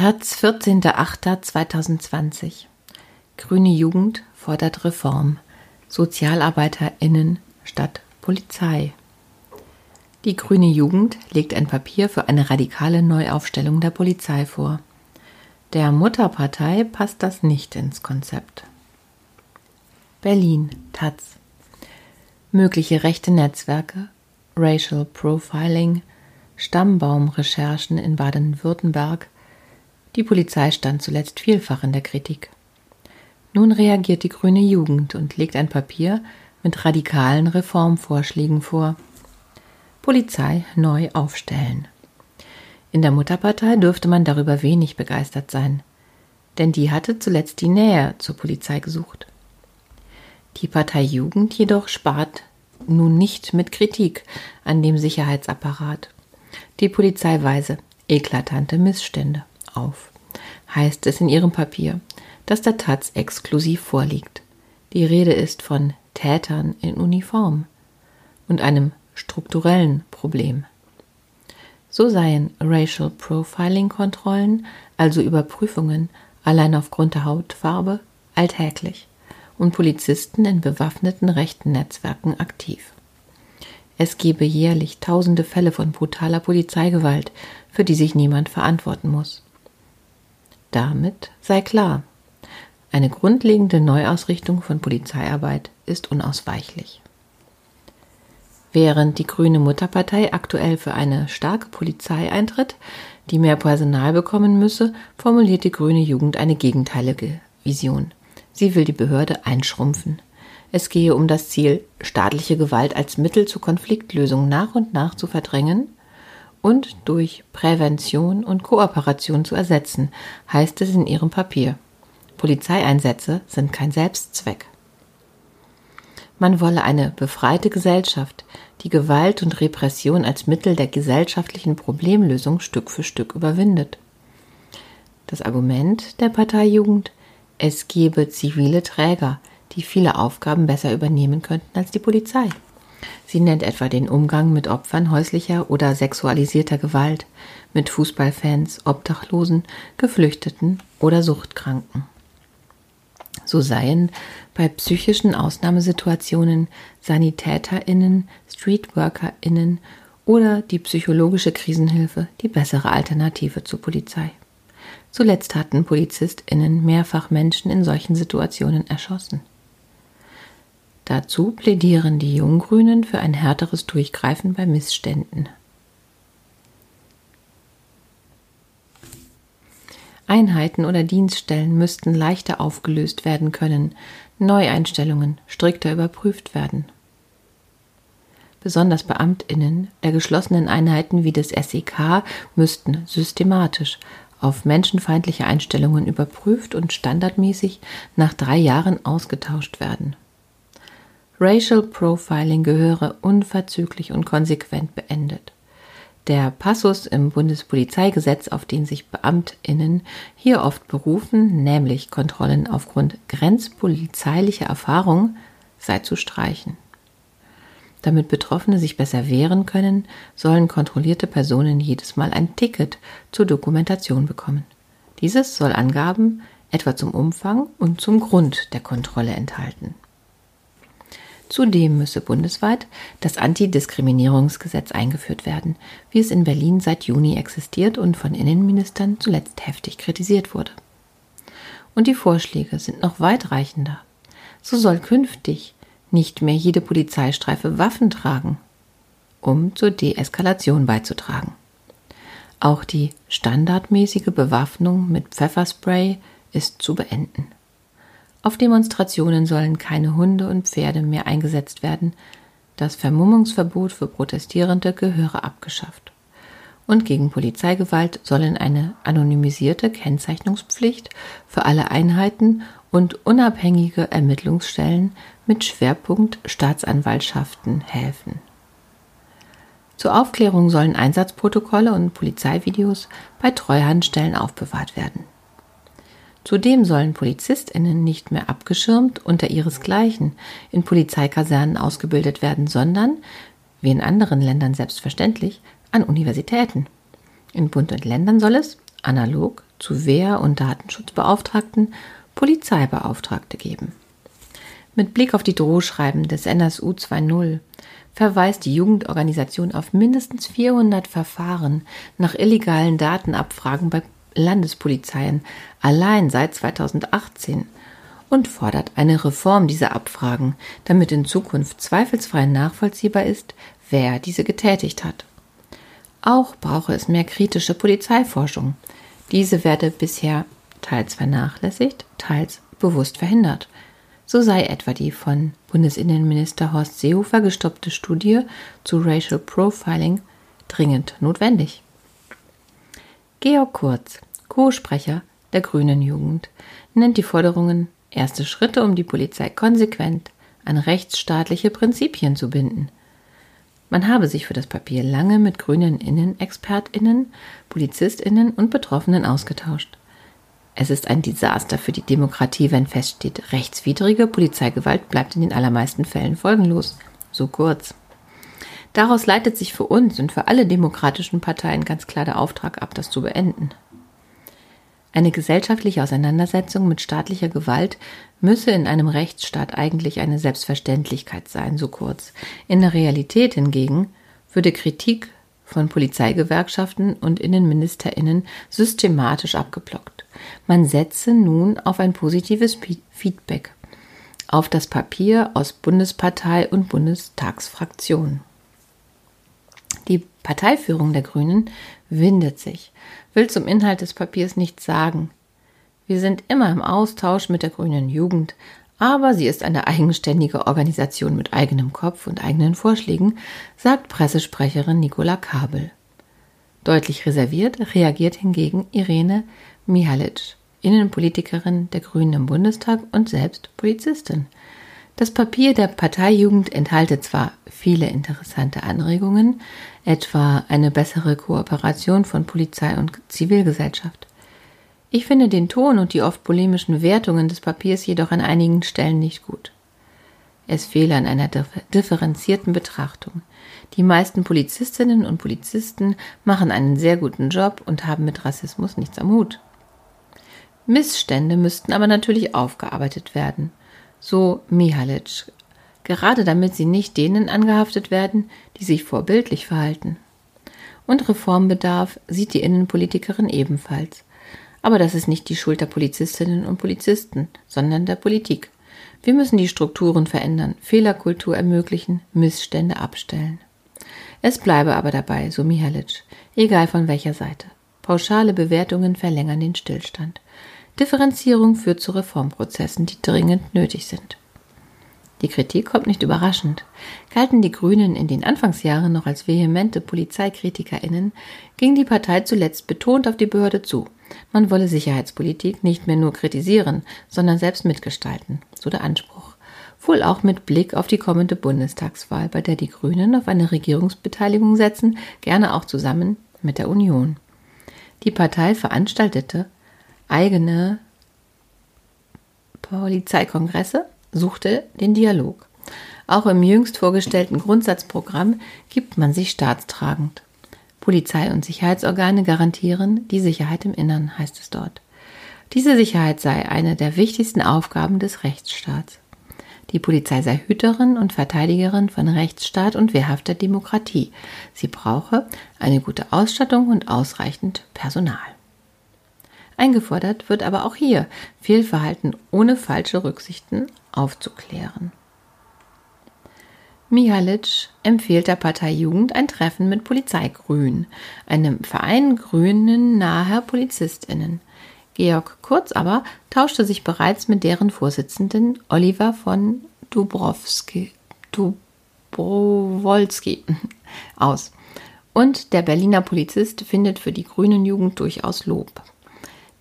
Taz, 14.08.2020 Grüne Jugend fordert Reform. SozialarbeiterInnen statt Polizei. Die Grüne Jugend legt ein Papier für eine radikale Neuaufstellung der Polizei vor. Der Mutterpartei passt das nicht ins Konzept. Berlin, Taz. Mögliche rechte Netzwerke, Racial Profiling, Stammbaumrecherchen in Baden-Württemberg – die Polizei stand zuletzt vielfach in der Kritik. Nun reagiert die grüne Jugend und legt ein Papier mit radikalen Reformvorschlägen vor. Polizei neu aufstellen. In der Mutterpartei dürfte man darüber wenig begeistert sein, denn die hatte zuletzt die Nähe zur Polizei gesucht. Die Partei Jugend jedoch spart nun nicht mit Kritik an dem Sicherheitsapparat. Die Polizei weise eklatante Missstände auf, heißt es in ihrem Papier, das der Taz exklusiv vorliegt. Die Rede ist von Tätern in Uniform und einem strukturellen Problem. So seien Racial Profiling Kontrollen, also Überprüfungen allein aufgrund der Hautfarbe, alltäglich und Polizisten in bewaffneten rechten Netzwerken aktiv. Es gebe jährlich tausende Fälle von brutaler Polizeigewalt, für die sich niemand verantworten muss. Damit sei klar, eine grundlegende Neuausrichtung von Polizeiarbeit ist unausweichlich. Während die Grüne Mutterpartei aktuell für eine starke Polizei eintritt, die mehr Personal bekommen müsse, formuliert die Grüne Jugend eine gegenteilige Vision. Sie will die Behörde einschrumpfen. Es gehe um das Ziel, staatliche Gewalt als Mittel zur Konfliktlösung nach und nach zu verdrängen und durch Prävention und Kooperation zu ersetzen, heißt es in ihrem Papier. Polizeieinsätze sind kein Selbstzweck. Man wolle eine befreite Gesellschaft, die Gewalt und Repression als Mittel der gesellschaftlichen Problemlösung Stück für Stück überwindet. Das Argument der Parteijugend, es gebe zivile Träger, die viele Aufgaben besser übernehmen könnten als die Polizei. Sie nennt etwa den Umgang mit Opfern häuslicher oder sexualisierter Gewalt, mit Fußballfans, Obdachlosen, Geflüchteten oder Suchtkranken. So seien bei psychischen Ausnahmesituationen SanitäterInnen, StreetworkerInnen oder die psychologische Krisenhilfe die bessere Alternative zur Polizei. Zuletzt hatten PolizistInnen mehrfach Menschen in solchen Situationen erschossen. Dazu plädieren die Junggrünen für ein härteres Durchgreifen bei Missständen. Einheiten oder Dienststellen müssten leichter aufgelöst werden können, Neueinstellungen strikter überprüft werden. Besonders Beamtinnen der geschlossenen Einheiten wie des SEK müssten systematisch auf menschenfeindliche Einstellungen überprüft und standardmäßig nach drei Jahren ausgetauscht werden. Racial Profiling gehöre unverzüglich und konsequent beendet. Der Passus im Bundespolizeigesetz, auf den sich Beamtinnen hier oft berufen, nämlich Kontrollen aufgrund grenzpolizeilicher Erfahrung, sei zu streichen. Damit Betroffene sich besser wehren können, sollen kontrollierte Personen jedes Mal ein Ticket zur Dokumentation bekommen. Dieses soll Angaben etwa zum Umfang und zum Grund der Kontrolle enthalten. Zudem müsse bundesweit das Antidiskriminierungsgesetz eingeführt werden, wie es in Berlin seit Juni existiert und von Innenministern zuletzt heftig kritisiert wurde. Und die Vorschläge sind noch weitreichender. So soll künftig nicht mehr jede Polizeistreife Waffen tragen, um zur Deeskalation beizutragen. Auch die standardmäßige Bewaffnung mit Pfefferspray ist zu beenden. Auf Demonstrationen sollen keine Hunde und Pferde mehr eingesetzt werden. Das Vermummungsverbot für Protestierende gehöre abgeschafft. Und gegen Polizeigewalt sollen eine anonymisierte Kennzeichnungspflicht für alle Einheiten und unabhängige Ermittlungsstellen mit Schwerpunkt Staatsanwaltschaften helfen. Zur Aufklärung sollen Einsatzprotokolle und Polizeivideos bei Treuhandstellen aufbewahrt werden. Zudem sollen PolizistInnen nicht mehr abgeschirmt unter ihresgleichen in Polizeikasernen ausgebildet werden, sondern, wie in anderen Ländern selbstverständlich, an Universitäten. In Bund und Ländern soll es, analog zu Wehr- und Datenschutzbeauftragten Polizeibeauftragte geben. Mit Blick auf die Drohschreiben des NSU 2.0 verweist die Jugendorganisation auf mindestens 400 Verfahren nach illegalen Datenabfragen bei Landespolizeien allein seit 2018 und fordert eine Reform dieser Abfragen, damit in Zukunft zweifelsfrei nachvollziehbar ist, wer diese getätigt hat. Auch brauche es mehr kritische Polizeiforschung. Diese werde bisher teils vernachlässigt, teils bewusst verhindert. So sei etwa die von Bundesinnenminister Horst Seehofer gestoppte Studie zu Racial Profiling dringend notwendig. Georg Kurz, Co-Sprecher der Grünen Jugend, nennt die Forderungen erste Schritte, um die Polizei konsequent an rechtsstaatliche Prinzipien zu binden. Man habe sich für das Papier lange mit grünen Innenexpertinnen, Polizistinnen und Betroffenen ausgetauscht. Es ist ein Desaster für die Demokratie, wenn feststeht, rechtswidrige Polizeigewalt bleibt in den allermeisten Fällen folgenlos. So kurz. Daraus leitet sich für uns und für alle demokratischen Parteien ganz klar der Auftrag ab, das zu beenden. Eine gesellschaftliche Auseinandersetzung mit staatlicher Gewalt müsse in einem Rechtsstaat eigentlich eine Selbstverständlichkeit sein, so kurz. In der Realität hingegen würde Kritik von Polizeigewerkschaften und Innenministerinnen systematisch abgeblockt. Man setze nun auf ein positives Feedback auf das Papier aus Bundespartei und Bundestagsfraktion. Parteiführung der Grünen windet sich, will zum Inhalt des Papiers nichts sagen. Wir sind immer im Austausch mit der Grünen Jugend, aber sie ist eine eigenständige Organisation mit eigenem Kopf und eigenen Vorschlägen, sagt Pressesprecherin Nicola Kabel. Deutlich reserviert reagiert hingegen Irene Mihalic, Innenpolitikerin der Grünen im Bundestag und selbst Polizistin. Das Papier der Parteijugend enthalte zwar viele interessante Anregungen, etwa eine bessere Kooperation von Polizei und Zivilgesellschaft. Ich finde den Ton und die oft polemischen Wertungen des Papiers jedoch an einigen Stellen nicht gut. Es fehle an einer differenzierten Betrachtung. Die meisten Polizistinnen und Polizisten machen einen sehr guten Job und haben mit Rassismus nichts am Hut. Missstände müssten aber natürlich aufgearbeitet werden, so Mihalic, gerade damit sie nicht denen angehaftet werden, die sich vorbildlich verhalten. Und Reformbedarf sieht die Innenpolitikerin ebenfalls. Aber das ist nicht die Schuld der Polizistinnen und Polizisten, sondern der Politik. Wir müssen die Strukturen verändern, Fehlerkultur ermöglichen, Missstände abstellen. Es bleibe aber dabei, so Mihalic, egal von welcher Seite. Pauschale Bewertungen verlängern den Stillstand. Differenzierung führt zu Reformprozessen, die dringend nötig sind. Die Kritik kommt nicht überraschend. Galten die Grünen in den Anfangsjahren noch als vehemente PolizeikritikerInnen, ging die Partei zuletzt betont auf die Behörde zu. Man wolle Sicherheitspolitik nicht mehr nur kritisieren, sondern selbst mitgestalten, so der Anspruch. Wohl auch mit Blick auf die kommende Bundestagswahl, bei der die Grünen auf eine Regierungsbeteiligung setzen, gerne auch zusammen mit der Union. Die Partei veranstaltete eigene Polizeikongresse, suchte den Dialog. Auch im jüngst vorgestellten Grundsatzprogramm gibt man sich staatstragend. Polizei und Sicherheitsorgane garantieren die Sicherheit im Innern, heißt es dort. Diese Sicherheit sei eine der wichtigsten Aufgaben des Rechtsstaats. Die Polizei sei Hüterin und Verteidigerin von Rechtsstaat und wehrhafter Demokratie. Sie brauche eine gute Ausstattung und ausreichend Personal. Eingefordert wird aber auch hier, Fehlverhalten ohne falsche Rücksichten aufzuklären. Mihalic empfiehlt der Partei Jugend ein Treffen mit Polizeigrün, einem Verein Grünen naher PolizistInnen. Georg Kurz aber tauschte sich bereits mit deren Vorsitzenden Oliver von Dubrowski, Dubrowolski aus. Und der Berliner Polizist findet für die Grünen Jugend durchaus Lob.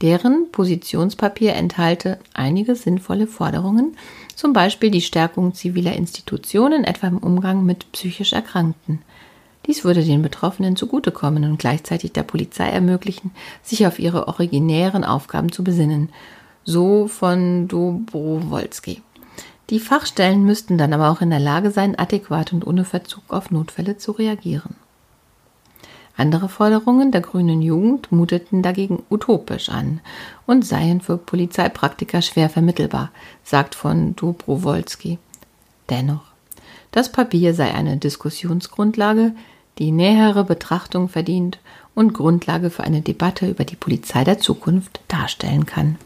Deren Positionspapier enthalte einige sinnvolle Forderungen, zum Beispiel die Stärkung ziviler Institutionen, etwa im Umgang mit psychisch Erkrankten. Dies würde den Betroffenen zugutekommen und gleichzeitig der Polizei ermöglichen, sich auf ihre originären Aufgaben zu besinnen. So von Dobrowolski. Die Fachstellen müssten dann aber auch in der Lage sein, adäquat und ohne Verzug auf Notfälle zu reagieren. Andere Forderungen der grünen Jugend muteten dagegen utopisch an und seien für Polizeipraktiker schwer vermittelbar, sagt von Dobrowolski. Dennoch, das Papier sei eine Diskussionsgrundlage, die nähere Betrachtung verdient und Grundlage für eine Debatte über die Polizei der Zukunft darstellen kann.